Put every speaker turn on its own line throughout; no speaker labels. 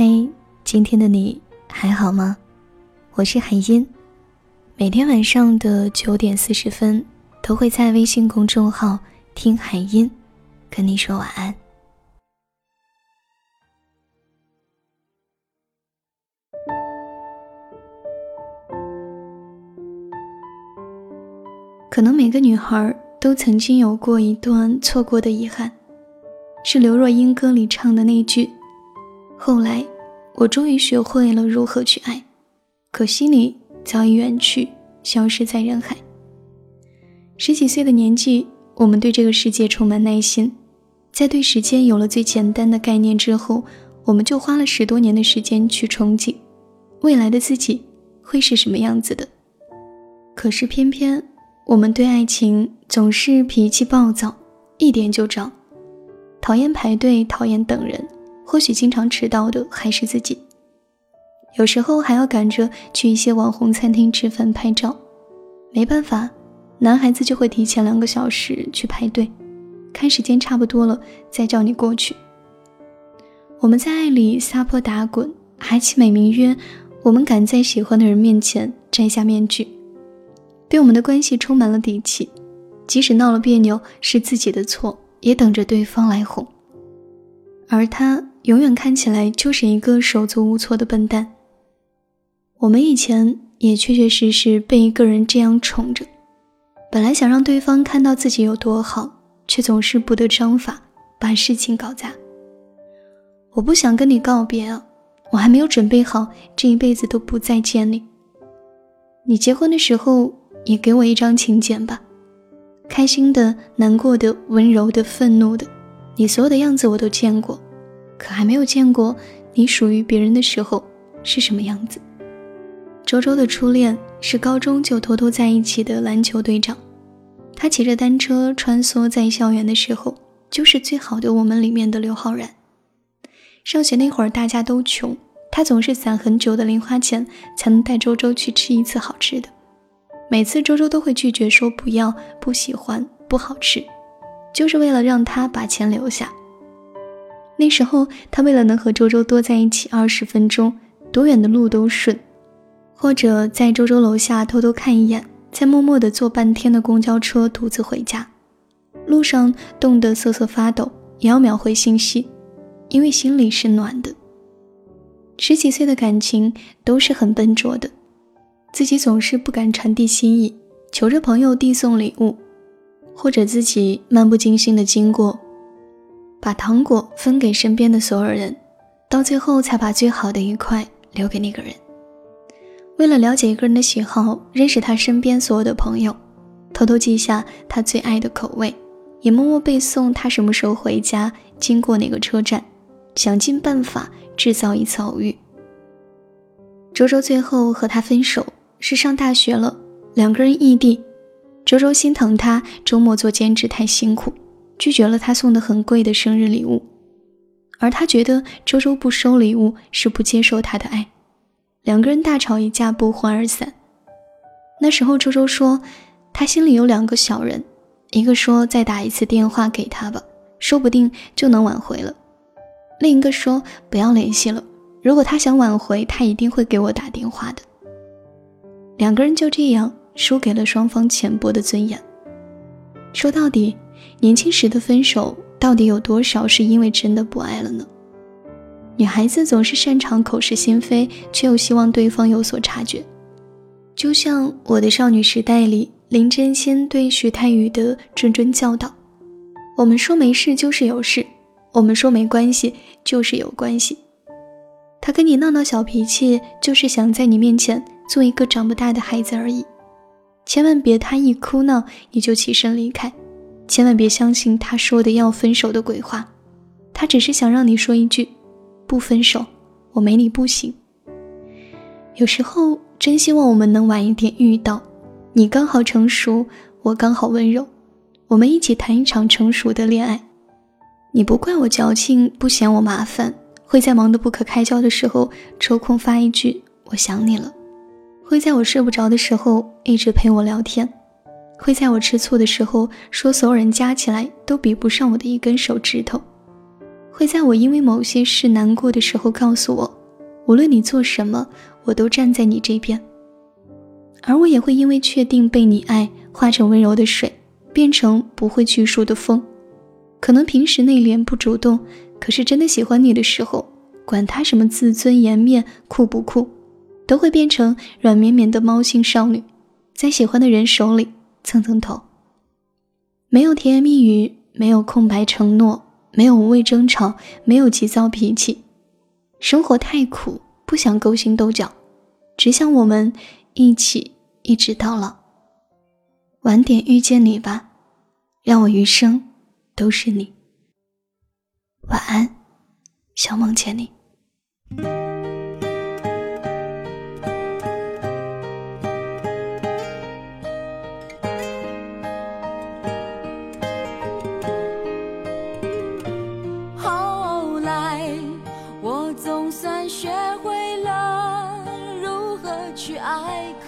嘿，今天的你还好吗？我是海音，每天晚上的九点四十分都会在微信公众号“听海音”跟你说晚安。可能每个女孩都曾经有过一段错过的遗憾，是刘若英歌里唱的那句。后来，我终于学会了如何去爱，可惜你早已远去，消失在人海。十几岁的年纪，我们对这个世界充满耐心，在对时间有了最简单的概念之后，我们就花了十多年的时间去憧憬未来的自己会是什么样子的。可是偏偏我们对爱情总是脾气暴躁，一点就着，讨厌排队，讨厌等人。或许经常迟到的还是自己，有时候还要赶着去一些网红餐厅吃饭拍照，没办法，男孩子就会提前两个小时去排队，看时间差不多了再叫你过去。我们在爱里撒泼打滚，还起美名曰我们敢在喜欢的人面前摘下面具，对我们的关系充满了底气，即使闹了别扭是自己的错，也等着对方来哄，而他。永远看起来就是一个手足无措的笨蛋。我们以前也确确实实被一个人这样宠着，本来想让对方看到自己有多好，却总是不得章法，把事情搞砸。我不想跟你告别啊，我还没有准备好这一辈子都不再见你。你结婚的时候也给我一张请柬吧，开心的、难过的、温柔的、愤怒的，你所有的样子我都见过。可还没有见过你属于别人的时候是什么样子。周周的初恋是高中就偷偷在一起的篮球队长，他骑着单车穿梭在校园的时候，就是最好的我们里面的刘昊然。上学那会儿大家都穷，他总是攒很久的零花钱才能带周周去吃一次好吃的，每次周周都会拒绝说不要、不喜欢、不好吃，就是为了让他把钱留下。那时候，他为了能和周周多在一起二十分钟，多远的路都顺，或者在周周楼下偷偷看一眼，再默默地坐半天的公交车独自回家，路上冻得瑟瑟发抖，也要秒回信息，因为心里是暖的。十几岁的感情都是很笨拙的，自己总是不敢传递心意，求着朋友递送礼物，或者自己漫不经心的经过。把糖果分给身边的所有人，到最后才把最好的一块留给那个人。为了了解一个人的喜好，认识他身边所有的朋友，偷偷记下他最爱的口味，也默默背诵他什么时候回家，经过哪个车站，想尽办法制造一次偶遇。周周最后和他分手是上大学了，两个人异地，周周心疼他周末做兼职太辛苦。拒绝了他送的很贵的生日礼物，而他觉得周周不收礼物是不接受他的爱，两个人大吵一架，不欢而散。那时候周周说，他心里有两个小人，一个说再打一次电话给他吧，说不定就能挽回了；另一个说不要联系了，如果他想挽回，他一定会给我打电话的。两个人就这样输给了双方浅薄的尊严。说到底。年轻时的分手，到底有多少是因为真的不爱了呢？女孩子总是擅长口是心非，却又希望对方有所察觉。就像《我的少女时代》里林真心对徐太宇的谆谆教导：“我们说没事就是有事，我们说没关系就是有关系。他跟你闹闹小脾气，就是想在你面前做一个长不大的孩子而已。千万别他一哭闹，你就起身离开。”千万别相信他说的要分手的鬼话，他只是想让你说一句：“不分手，我没你不行。”有时候真希望我们能晚一点遇到，你刚好成熟，我刚好温柔，我们一起谈一场成熟的恋爱。你不怪我矫情，不嫌我麻烦，会在忙得不可开交的时候抽空发一句“我想你了”，会在我睡不着的时候一直陪我聊天。会在我吃醋的时候说，所有人加起来都比不上我的一根手指头；会在我因为某些事难过的时候告诉我，无论你做什么，我都站在你这边。而我也会因为确定被你爱，化成温柔的水，变成不会拘束的风。可能平时内敛不主动，可是真的喜欢你的时候，管他什么自尊颜面酷不酷，都会变成软绵绵的猫性少女，在喜欢的人手里蹭蹭头。没有甜言蜜语，没有空白承诺，没有无谓争吵，没有急躁脾气。生活太苦，不想勾心斗角，只想我们一起一直到老。晚点遇见你吧，让我余生。都是你。晚安，想梦见你。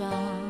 上。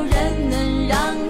有人能让